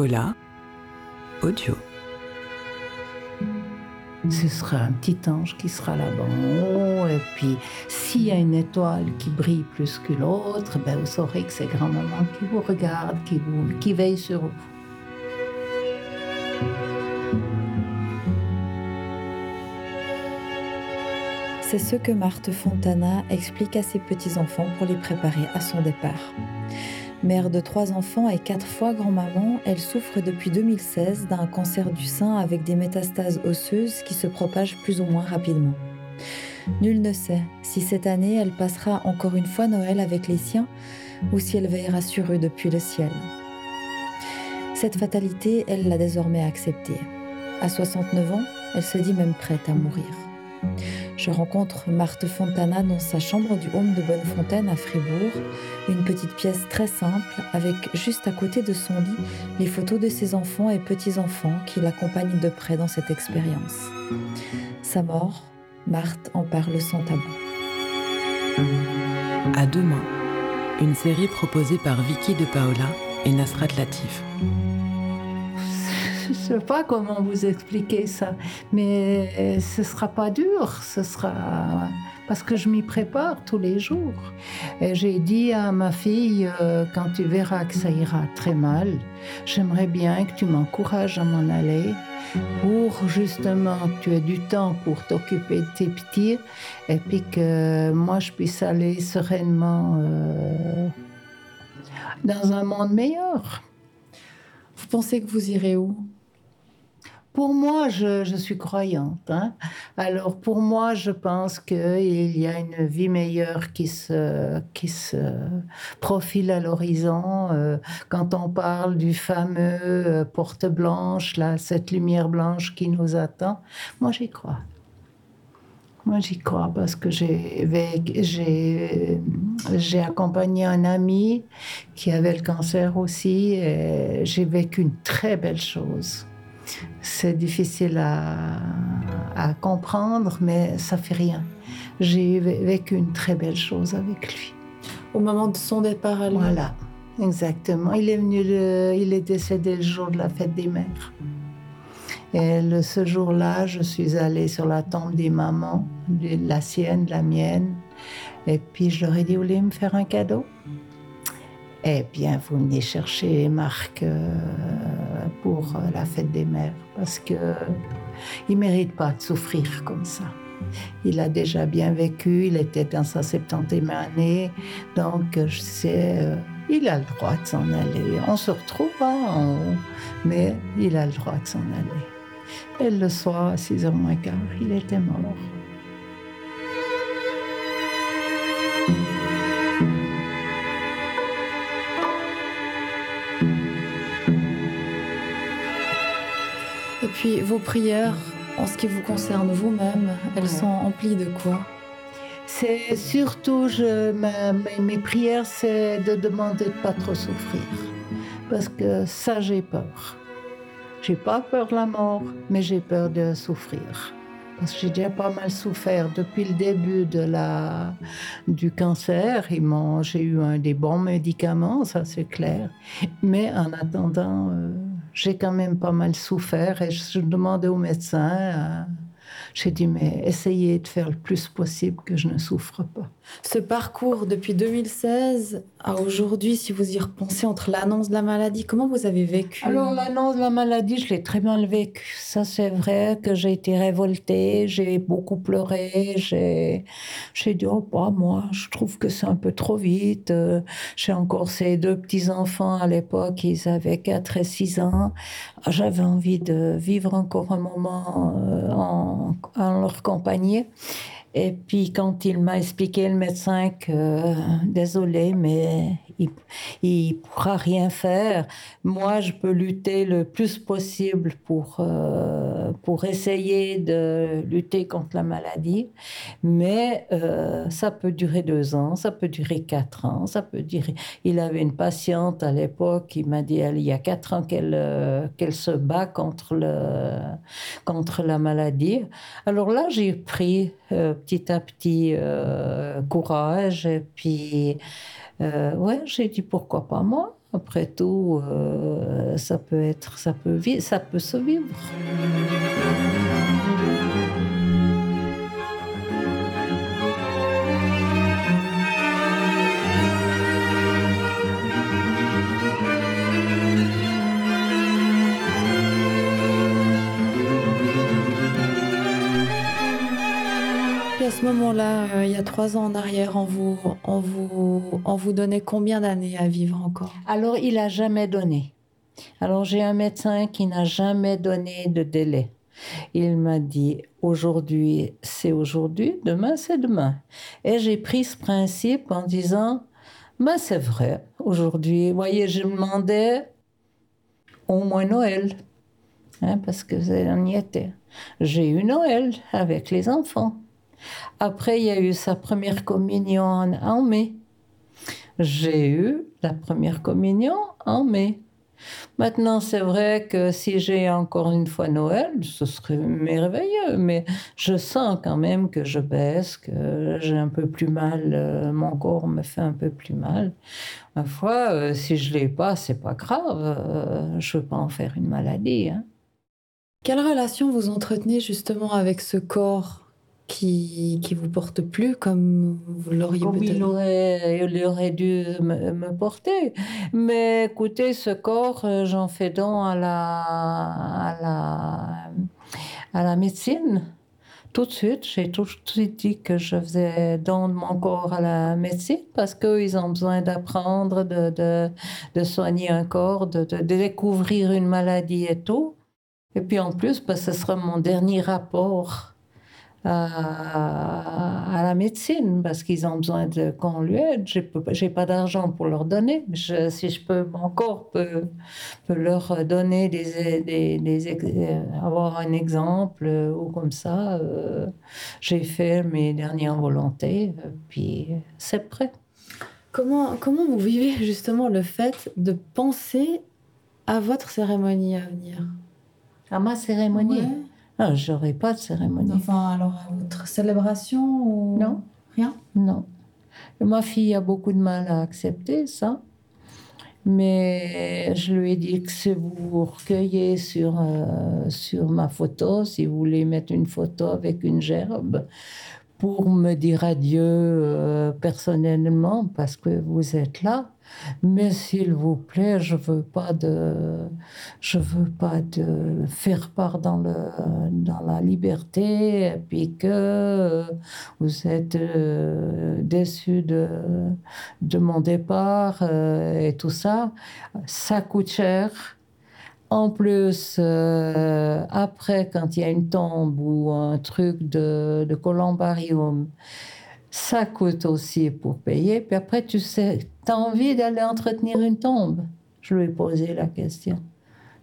Cola, audio. Ce sera un petit ange qui sera là-bas. Et puis, s'il y a une étoile qui brille plus que l'autre, ben, vous saurez que c'est grand-maman qui vous regarde, qui, vous, qui veille sur vous. C'est ce que Marthe Fontana explique à ses petits-enfants pour les préparer à son départ. Mère de trois enfants et quatre fois grand-maman, elle souffre depuis 2016 d'un cancer du sein avec des métastases osseuses qui se propagent plus ou moins rapidement. Nul ne sait si cette année elle passera encore une fois Noël avec les siens ou si elle veillera sur eux depuis le ciel. Cette fatalité, elle l'a désormais acceptée. À 69 ans, elle se dit même prête à mourir. Je rencontre Marthe Fontana dans sa chambre du home de Bonnefontaine à Fribourg, une petite pièce très simple avec juste à côté de son lit les photos de ses enfants et petits-enfants qui l'accompagnent de près dans cette expérience. Sa mort, Marthe en parle sans tabou. À demain, une série proposée par Vicky de Paola et Nasrat Latif je sais pas comment vous expliquer ça, mais ce sera pas dur, ce sera parce que je m'y prépare tous les jours. J'ai dit à ma fille, euh, quand tu verras que ça ira très mal, j'aimerais bien que tu m'encourages à m'en aller pour justement que tu aies du temps pour t'occuper de tes petits et puis que moi je puisse aller sereinement euh, dans un monde meilleur. Vous pensez que vous irez où? Pour moi, je, suis croyante. Hein. Alors, pour moi, je pense qu'il y a une vie meilleure qui se, profile à l'horizon. Euh, quand on parle du fameux euh, porte blanche, là, cette lumière blanche qui nous attend, moi, j'y crois. Moi, j'y crois parce que j'ai accompagné un ami qui avait le cancer aussi et j'ai vécu une très belle chose c'est difficile à, comprendre, mais ça fait rien. J'ai vécu une très belle chose avec lui. Au moment de son départ à lui. Voilà, exactement. Il est venu, il est décédé le jour de la fête des mères. Et le, ce jour-là, je suis allée sur la tombe des mamans, la sienne, la mienne. Et puis je leur ai dit, vous voulez me faire un cadeau? Eh bien, vous venez chercher les marques euh, euh, la fête des mères parce que il mérite pas de souffrir comme ça. Il a déjà bien vécu, il était dans sa 70e année, donc je sais, euh, il a le droit de s'en aller. On se retrouvera en haut, mais il a le droit de s'en aller. Et le soir, à 6h moins quart, il était mort. Puis vos prières, en ce qui vous concerne vous-même, elles sont emplies de quoi? C'est surtout, je, mes, prières, c'est de demander de pas trop souffrir. Parce que ça, j'ai peur. J'ai pas peur de la mort, mais j'ai peur de souffrir. Parce que j'ai déjà pas mal souffert depuis le début de la, du cancer. J'ai eu un des bons médicaments, ça c'est clair. Mais en attendant, euh, j'ai quand même pas mal souffert et je demandais au médecin, euh, j'ai dit, mais essayez de faire le plus possible que je ne souffre pas. Ce parcours depuis 2016 à aujourd'hui, si vous y repensez entre l'annonce de la maladie, comment vous avez vécu? Alors l'annonce de la maladie, je l'ai très mal vécu. Ça c'est vrai que j'ai été révoltée, j'ai beaucoup pleuré, j'ai j'ai dit oh pas moi, je trouve que c'est un peu trop vite. J'ai encore ces deux petits enfants à l'époque, ils avaient 4 et 6 ans. J'avais envie de vivre encore un moment euh, en, en leur compagnie. Et puis quand il m'a expliqué le médecin que désolé, mais il, il pourra rien faire. Moi, je peux lutter le plus possible pour euh, pour essayer de lutter contre la maladie, mais euh, ça peut durer deux ans, ça peut durer quatre ans, ça peut durer. Il avait une patiente à l'époque qui m'a dit il y a quatre ans qu'elle euh, qu'elle se bat contre le contre la maladie. Alors là, j'ai pris petit à petit courage. Et puis, euh, ouais, j'ai dit pourquoi pas moi. Après tout, euh, ça peut être, ça peut, ça peut se vivre. Ce moment-là, euh, il y a trois ans en arrière, on vous, on vous, on vous donnait combien d'années à vivre encore? Alors, il n'a jamais donné. Alors, j'ai un médecin qui n'a jamais donné de délai. Il m'a dit aujourd'hui, c'est aujourd'hui, demain, c'est demain. Et j'ai pris ce principe en disant, ben, c'est vrai, aujourd'hui, voyez, je demandais au moins Noël, hein, parce que on y était. J'ai eu Noël avec les enfants. Après, il y a eu sa première communion en, mai. J'ai eu la première communion en mai. Maintenant, c'est vrai que si j'ai encore une fois Noël, ce serait merveilleux, mais je sens quand même que je baisse, que j'ai un peu plus mal, euh, mon corps me fait un peu plus mal. Ma foi, euh, si je l'ai pas, c'est pas grave, euh, je veux pas en faire une maladie. Hein. Quelle relation vous entretenez justement avec ce corps? Qui qui vous porte plus comme vous l'auriez peut-être. Il aurait, il aurait dû me, porter. Mais écoutez, ce corps, euh, j'en fais don à la, à la, à la médecine. Tout de suite, j'ai tout de suite dit que je faisais don de mon corps à la médecine parce qu'ils ont besoin d'apprendre, de, de, de, soigner un corps, de, de, découvrir une maladie et tout. Et puis en plus, parce que ce sera mon dernier rapport à, la médecine parce qu'ils ont besoin de qu'on lui aide. J'ai pas d'argent pour leur donner. Je, si je peux encore peux, leur donner des, des, des, avoir un exemple ou comme ça, euh, j'ai fait mes dernières volontés. Puis c'est prêt. Comment, comment vous vivez justement le fait de penser à votre cérémonie à venir? À ma cérémonie? Ah, j'aurais pas de cérémonie. Enfin, alors, votre célébration ou... Non. Rien? Non. Ma fille a beaucoup de mal à accepter ça. Mais je lui ai dit que si vous vous recueillez sur, euh, sur ma photo, si vous voulez mettre une photo avec une gerbe, pour me dire adieu euh, personnellement, parce que vous êtes là, mais s'il vous plaît, je veux pas de, je veux pas de faire part dans le, dans la liberté, et puis que vous êtes euh, déçu de, de mon départ euh, et tout ça. Ça coûte cher. En plus, euh, après, quand il y a une tombe ou un truc de, de columbarium, ça coûte aussi pour payer. Puis après, tu sais, tu as envie d'aller entretenir une tombe? Je lui ai posé la question.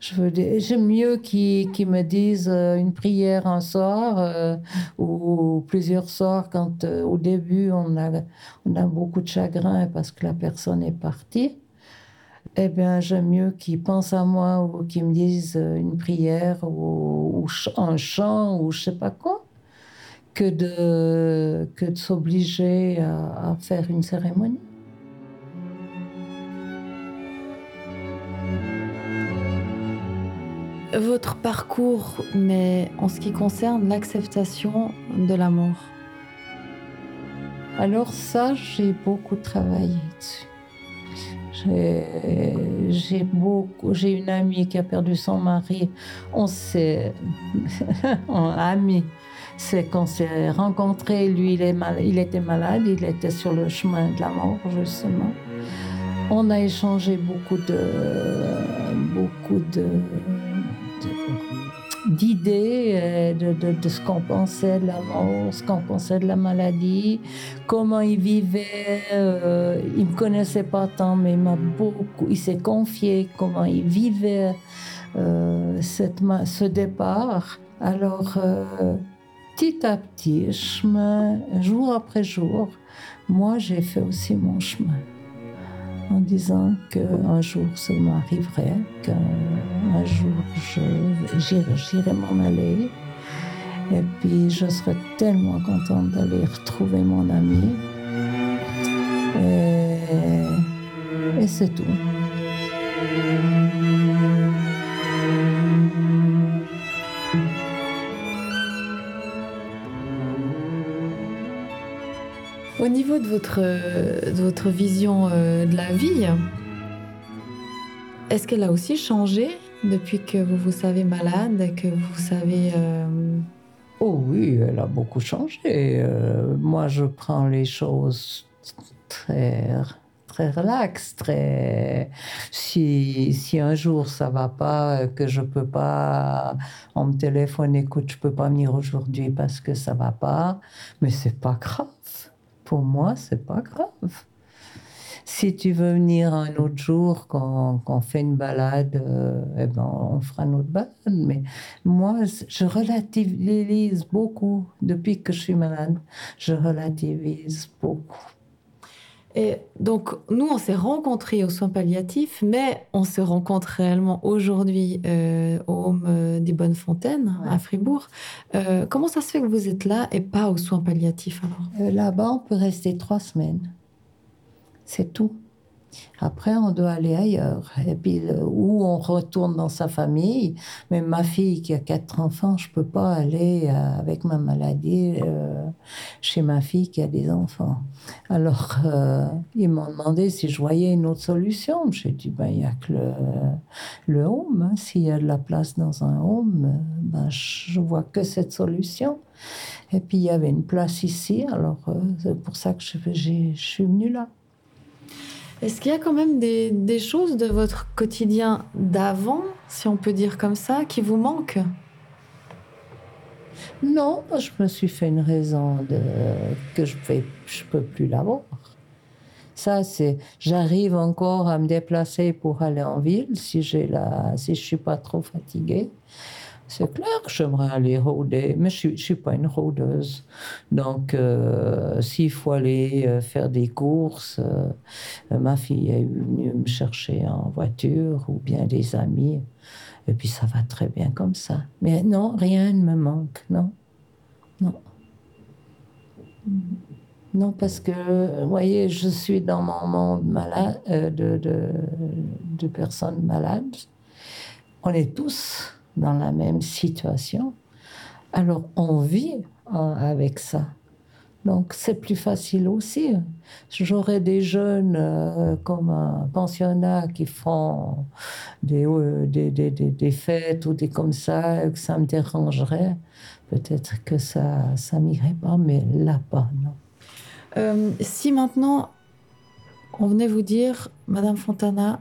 Je veux dire, j'aime mieux qu'ils me disent euh, une prière un soir euh, ou, plusieurs soirs quand au début on a, on a beaucoup de chagrin parce que la personne est partie. Eh bien, j'aime mieux qu'ils pensent à moi ou qu'ils me disent une prière ou, ou un chant ou je sais pas quoi que de, que de s'obliger à, faire une cérémonie. Votre parcours, mais en ce qui concerne l'acceptation de la mort Alors ça, j'ai beaucoup travaillé dessus. J'ai beaucoup, j'ai une amie qui a perdu son mari. On s'est amis c'est qu'on s'est rencontrés. Lui, il, est mal, il était malade, il était sur le chemin de la mort, justement. On a échangé beaucoup de, beaucoup de, d'idées de, de, de, ce qu'on pensait de la mort, ce qu'on pensait de la maladie, comment il vivait. Euh, il me connaissait pas tant, mais il beaucoup, il s'est confié comment il vivait euh, ce départ. Alors, euh, petit à petit, chemin, jour après jour, moi j'ai fait aussi mon chemin en disant qu'un jour ça m'arriverait, qu'un jour j'irai m'en aller. Et puis je serais tellement contente d'aller retrouver mon ami. Et, et c'est tout. Niveau de votre, de votre vision euh, de la vie, est-ce qu'elle a aussi changé depuis que vous vous savez malade, que vous savez... Euh, oh oui, elle a beaucoup changé. Euh, moi, je prends les choses très très relax, très. Si, si un jour ça va pas, que je peux pas, on me téléphone, écoute, je peux pas venir aujourd'hui parce que ça va pas, mais c'est pas grave. Pour moi, c'est pas grave. Si tu veux venir un autre jour, quand, on fait une balade, euh, eh ben, on fera une autre balade. Mais moi, je relativise beaucoup. Depuis que je suis malade, je relativise beaucoup. Et donc, nous, on s'est rencontrés aux soins palliatifs, mais on se rencontre réellement aujourd'hui euh, au Home euh, des Bonnes Fontaines, à Fribourg. Euh, comment ça se fait que vous êtes là et pas aux soins palliatifs alors? Là-bas, on peut rester trois semaines. C'est tout. Après, on doit aller ailleurs. Et puis, où on retourne dans sa famille. Mais ma fille qui a quatre enfants, je peux pas aller euh, avec ma maladie euh, chez ma fille qui a des enfants. Alors, euh, ils m'ont demandé si je voyais une autre solution. J'ai dit, ben, il n'y a que le, le home. Hein. S'il y a de la place dans un home, ben, je vois que cette solution. Et puis, il y avait une place ici. Alors, c'est pour ça que je, je suis venue là. Est-ce qu'il y a quand même des, choses de votre quotidien d'avant, si on peut dire comme ça, qui vous manquent? Non, je me suis fait une raison de, que je ne je peux plus l'avoir. Ça, c'est, j'arrive encore à me déplacer pour aller en ville si j'ai la, si je suis pas trop fatiguée. C'est clair que j'aimerais aller rôder, mais je ne suis, pas une rôdeuse. Donc, euh, s'il faut aller euh, faire des courses, euh, ma fille est venue me chercher en voiture ou bien des amis. Et puis, ça va très bien comme ça. Mais non, rien ne me manque, non. Non. Non, parce que, vous voyez, je suis dans mon monde malade, de, de, de personnes malades. On est tous dans la même situation, alors on vit hein, avec ça. Donc c'est plus facile aussi. J'aurais des jeunes euh, comme un pensionnat qui font des, euh, des, des, des, fêtes ou des comme ça, que ça me dérangerait. Peut-être que ça ça m'irait pas, mais là pas, non. Euh, si maintenant on venait vous dire, Madame Fontana,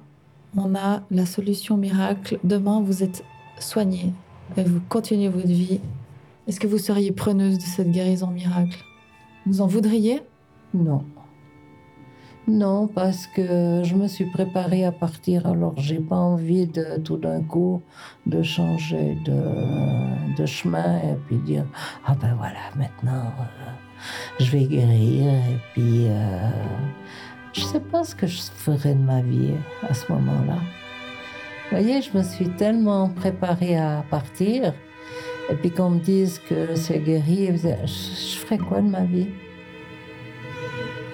on a la solution miracle, demain vous êtes soignez et vous continuez votre vie, est-ce que vous seriez preneuse de cette guérison miracle? Vous en voudriez? Non. Non, parce que je me suis préparée à partir, alors j'ai pas envie de tout d'un coup de changer de, de, chemin et puis dire ah ben voilà maintenant euh, je vais guérir et puis euh, je sais pas ce que je ferai de ma vie à ce moment-là. Vous voyez, je me suis tellement préparée à partir. Et puis qu'on me dise que c'est guéri, je, ferais quoi de ma vie?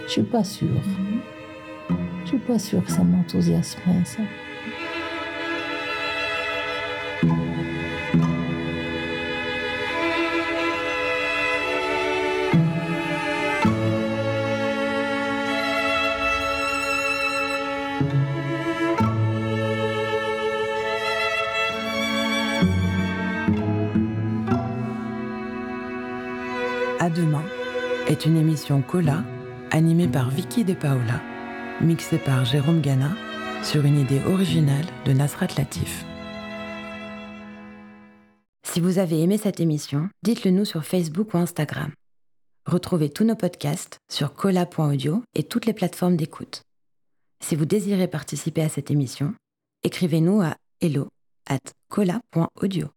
Je suis pas sûre. Je suis pas sûre que ça m'enthousiasmerait, ça. Est une émission Cola animée par Vicky De Paola, mixée par Jérôme Gana sur une idée originale de Nasrat Latif. Si vous avez aimé cette émission, dites-le nous sur Facebook ou Instagram. Retrouvez tous nos podcasts sur cola.audio et toutes les plateformes d'écoute. Si vous désirez participer à cette émission, écrivez-nous à hello at cola.audio.